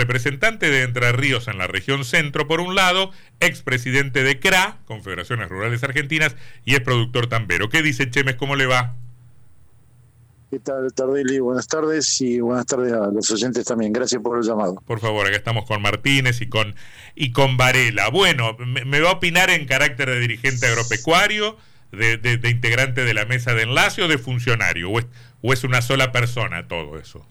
representante de Entre Ríos en la región centro, por un lado, expresidente de CRA, Confederaciones Rurales Argentinas, y es productor tambero. ¿Qué dice Chemes? ¿Cómo le va? ¿Qué tal, Tardelli? Buenas tardes y buenas tardes a los oyentes también. Gracias por el llamado. Por favor, acá estamos con Martínez y con, y con Varela. Bueno, me, va a opinar en carácter de dirigente agropecuario, de, integrante de la mesa de enlace o de funcionario, o es una sola persona todo eso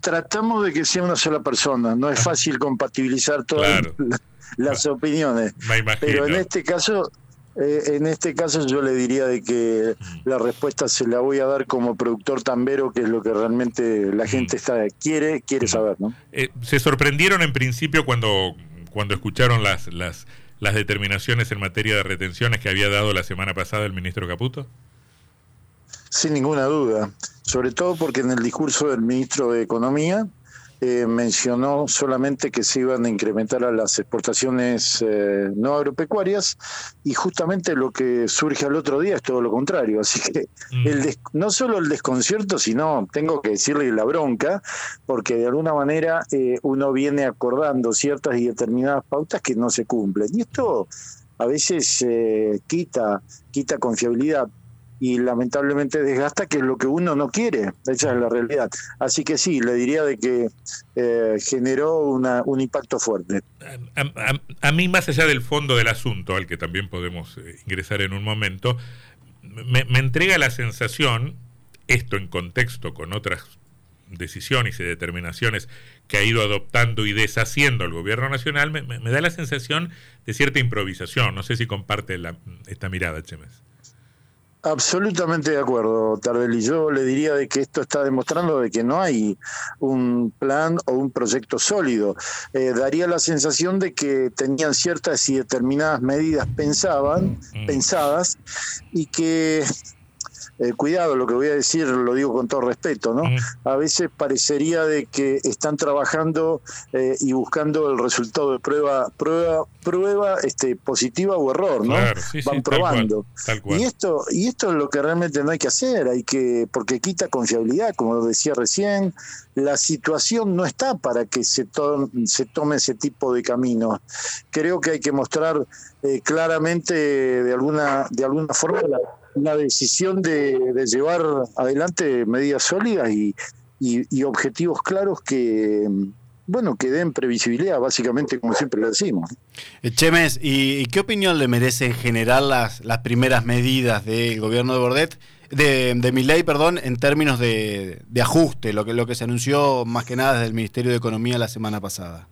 tratamos de que sea una sola persona. No es fácil compatibilizar todas las, opiniones. Pero en este caso, eh, en este caso yo le diría de que la respuesta se la voy a dar como productor tambero, que es lo que realmente la gente está quiere quiere saber, ¿no? Eh, se sorprendieron en principio cuando cuando escucharon las las las determinaciones en materia de retenciones que había dado la semana pasada el ministro Caputo. Sin ninguna duda, sobre todo porque en el discurso del ministro de Economía eh, mencionó solamente que se iban a incrementar a las exportaciones eh, no agropecuarias y justamente lo que surge al otro día es todo lo contrario. Así que mm. el no solo el desconcierto, sino tengo que decirle la bronca, porque de alguna manera eh, uno viene acordando ciertas y determinadas pautas que no se cumplen. Y esto a veces quita, quita confiabilidad y lamentablemente desgasta, que es lo que uno no quiere, esa es la realidad. Así que sí, le diría de que eh, generó una, un impacto fuerte. A, mí, más allá del fondo del asunto, al que también podemos eh, ingresar en un momento, me, entrega la sensación, esto en contexto con otras decisiones y determinaciones que ha ido adoptando y deshaciendo el gobierno nacional, me, da la sensación de cierta improvisación. No sé si comparte esta mirada, Chemes. Absolutamente de acuerdo, Tardelli. Yo le diría de que esto está demostrando de que no hay un plan o un proyecto sólido. Eh, daría la sensación de que tenían ciertas y determinadas medidas pensaban, mm. pensadas y que eh, cuidado, lo que voy a decir lo digo con todo respeto, ¿no? A veces parecería de que están trabajando eh, y buscando el resultado de prueba, prueba, prueba este, positiva o error, ¿no? Van probando. Y esto, y esto es lo que realmente no hay que hacer, hay que, porque quita confiabilidad, como decía recién, la situación no está para que se, se tome ese tipo de camino. Creo que hay que mostrar eh, claramente de alguna, de alguna forma la la decisión de, llevar adelante medidas sólidas y, objetivos claros que bueno, que den previsibilidad, básicamente, como siempre lo decimos. Eh, Chemes, ¿y, qué opinión le merecen en general las, las primeras medidas del gobierno de Bordet, de, de ley, perdón, en términos de, ajuste, lo que, lo que se anunció más que nada desde el Ministerio de Economía la semana pasada?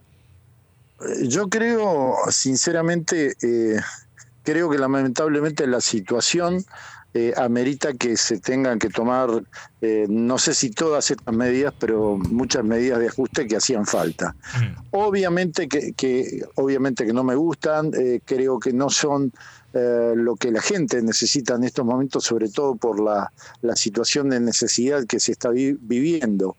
Eh, yo creo, sinceramente, eh, creo que lamentablemente la situación eh, amerita que se tengan que tomar, eh, no sé si todas estas medidas, pero muchas medidas de ajuste que hacían falta. Mm. Obviamente que, obviamente que no me gustan, eh, creo que no son lo que la gente necesita en estos momentos, sobre todo por la, la situación de necesidad que se está viviendo.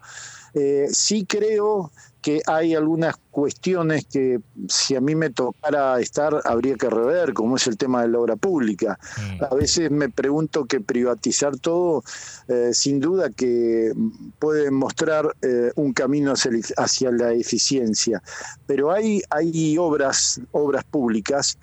Sí creo que hay algunas cuestiones que si a mí me tocara estar habría que rever, como es el tema de la obra pública. Mm. A veces me pregunto que privatizar todo, eh, sin duda que puede mostrar eh, un camino hacia, la eficiencia, pero hay, hay obras, obras públicas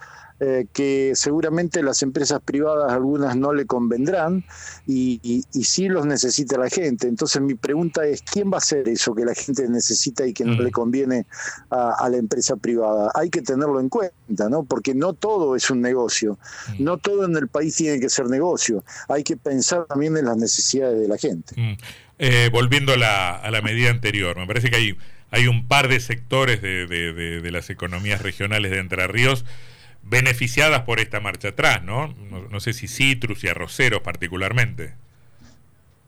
eh, que seguramente las empresas privadas algunas no le convendrán y, y, sí los necesita la gente. Entonces mi pregunta es, ¿quién va a hacer eso que la gente necesita y que no le conviene a, la empresa privada? Hay que tenerlo en cuenta, ¿no? Porque no todo es un negocio, no todo en el país tiene que ser negocio, hay que pensar también en las necesidades de la gente. Eh, volviendo a la, a la medida anterior, me parece que hay, hay un par de sectores de, de, de las economías regionales de Entre Ríos beneficiadas por esta marcha atrás, ¿no? No, sé si citrus y arroceros particularmente.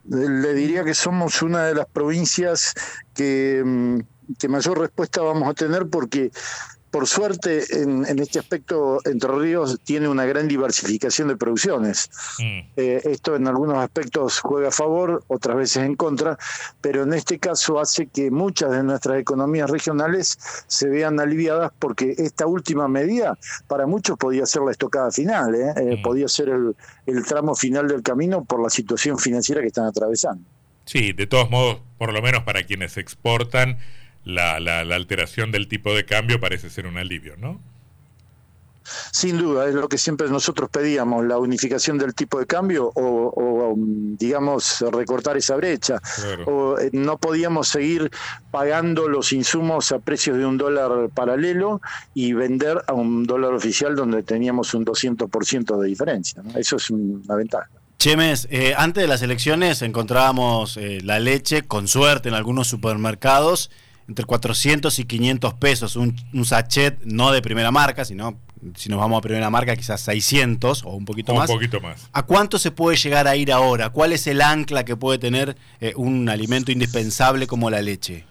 Le diría que somos una de las provincias que, mm, que mayor respuesta vamos a tener porque por suerte, en, este aspecto, Entre Ríos tiene una gran diversificación de producciones. Mm. Eh, esto en algunos aspectos juega a favor, otras veces en contra, pero en este caso hace que muchas de nuestras economías regionales se vean aliviadas porque esta última medida para muchos podía ser la estocada final, ¿eh? Eh, mm. podía ser el, el tramo final del camino por la situación financiera que están atravesando. Sí, de todos modos, por lo menos para quienes exportan, la, la, la alteración del tipo de cambio parece ser un alivio, ¿no? Sin duda, es lo que siempre nosotros pedíamos, la unificación del tipo de cambio o, digamos, recortar esa brecha. O, eh, no podíamos seguir pagando los insumos a precios de un dólar paralelo y vender a un dólar oficial donde teníamos un 200% de diferencia. Eso es una ventaja. Chemes, eh, antes de las elecciones encontrábamos eh, la leche, con suerte, en algunos supermercados, entre 400 y 500 pesos, un, un sachet no de primera marca, sino si nos vamos a primera marca, quizás 600 o un poquito más. Un poquito más. ¿A cuánto se puede llegar a ir ahora? ¿Cuál es el ancla que puede tener eh, un alimento indispensable como la leche?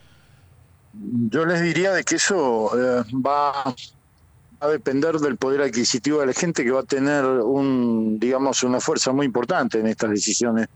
Yo les diría de que eso eh, va a depender del poder adquisitivo de la gente que va a tener un, digamos, una fuerza muy importante en estas decisiones.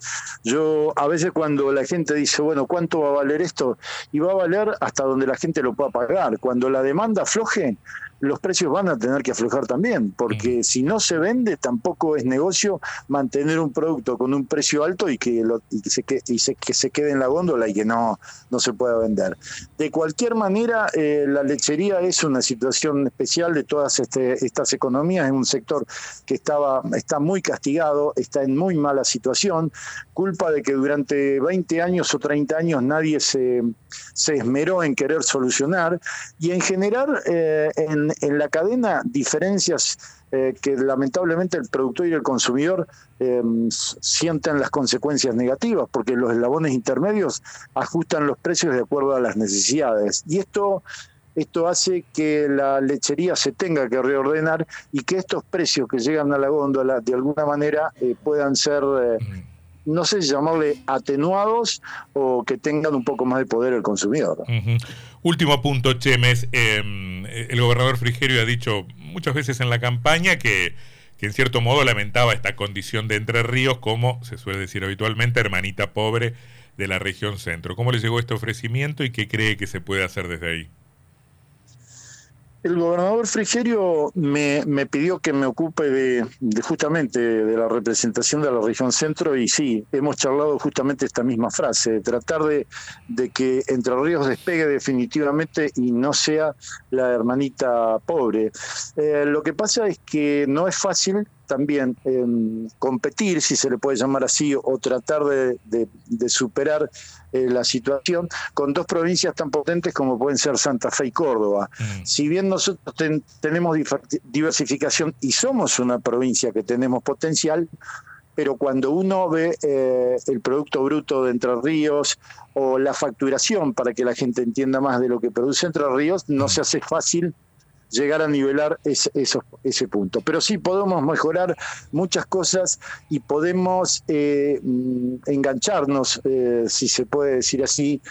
Yo a veces cuando la gente dice, bueno, ¿cuánto va a valer esto? Y va a valer hasta donde la gente lo pueda pagar. Cuando la demanda afloje, los precios van a tener que aflojar también, porque si no se vende, tampoco es negocio mantener un producto con un precio alto y que, lo, se, que, que se quede en la góndola y que no, no se pueda vender. De cualquier manera, eh, la lechería es una situación especial de todas este, estas economías, es un sector que estaba, está muy castigado, está en muy mala situación, culpa de que durante 20 años o 30 años nadie se, se esmeró en querer solucionar. Y en generar eh, en en, la cadena diferencias eh, que lamentablemente el productor y el consumidor eh, sienten las consecuencias negativas, porque los eslabones intermedios ajustan los precios de acuerdo a las necesidades. Y esto esto hace que la lechería se tenga que reordenar y que estos precios que llegan a la góndola de alguna manera eh, puedan ser no sé si llamarle atenuados o que tengan un poco más de poder el consumidor. Último punto, Chemes. Em, el gobernador Frigerio ha dicho muchas veces en la campaña que, que, en cierto modo lamentaba esta condición de Entre Ríos como, se suele decir habitualmente, hermanita pobre de la región centro. ¿Cómo le llegó este ofrecimiento y qué cree que se puede hacer desde ahí? El gobernador Frigerio me, pidió que me ocupe de, justamente de la representación de la región centro y sí, hemos charlado justamente esta misma frase, tratar de, de que Entre Ríos despegue definitivamente y no sea la hermanita pobre. Eh, lo que pasa es que no es fácil también competir, si se le puede llamar así, o tratar de, superar eh, la situación con dos provincias tan potentes como pueden ser Santa Fe y Córdoba. Mm. Si bien nosotros tenemos diversificación y somos una provincia que tenemos potencial, pero cuando uno ve eh, el Producto Bruto de Entre Ríos o la facturación, para que la gente entienda más de lo que produce Entre Ríos, no mm. se hace fácil llegar a nivelar ese, ese punto. Pero sí podemos mejorar muchas cosas y podemos eh, mm, engancharnos, eh, si se puede decir así,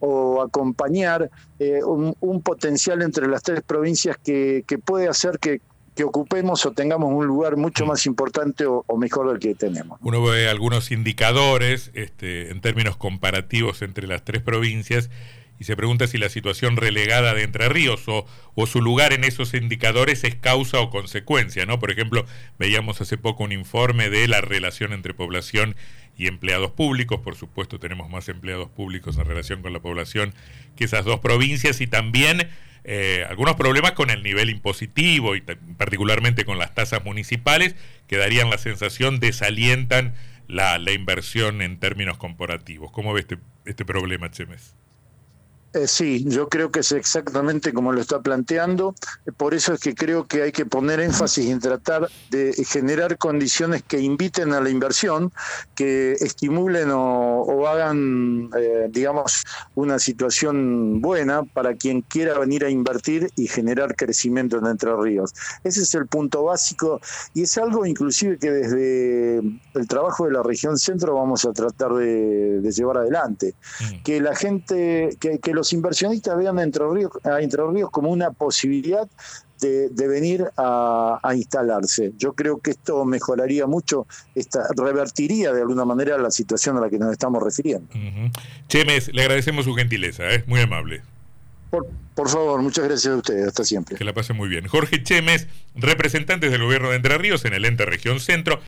o acompañar eh, un, potencial entre las tres provincias que, puede hacer que, ocupemos o tengamos un lugar mucho más importante o, mejor del que tenemos. Uno ve algunos indicadores este, en términos comparativos entre las tres provincias y se pregunta si la situación relegada de Entre Ríos o, su lugar en esos indicadores es causa o consecuencia, ¿no? Por ejemplo, veíamos hace poco un informe de la relación entre población y empleados públicos, por supuesto tenemos más empleados públicos en relación con la población que esas dos provincias y también eh, algunos problemas con el nivel impositivo y particularmente con las tasas municipales que darían la sensación desalientan la, la inversión en términos comparativos. ¿Cómo ve este, este problema, Chemes? Eh, sí, yo creo que es exactamente como lo está planteando. Por eso es que creo que hay que poner énfasis en tratar de generar condiciones que inviten a la inversión, que estimulen o, hagan, eh, digamos, una situación buena para quien quiera venir a invertir y generar crecimiento en Entre Ríos. Ese es el punto básico y es algo inclusive que desde el trabajo de la región centro vamos a tratar de, llevar adelante. Mm. Que la gente, que, que los inversionistas vean a Entre Ríos, a Entre Ríos como una posibilidad de, venir a, instalarse. Yo creo que esto mejoraría mucho, esta, revertiría de alguna manera la situación a la que nos estamos refiriendo. Chemes, le agradecemos su gentileza, es ¿eh? muy amable. Por, por, favor, muchas gracias a ustedes, hasta siempre. Que la pase muy bien. Jorge Chemes, representantes del gobierno de Entre Ríos en el ente región centro.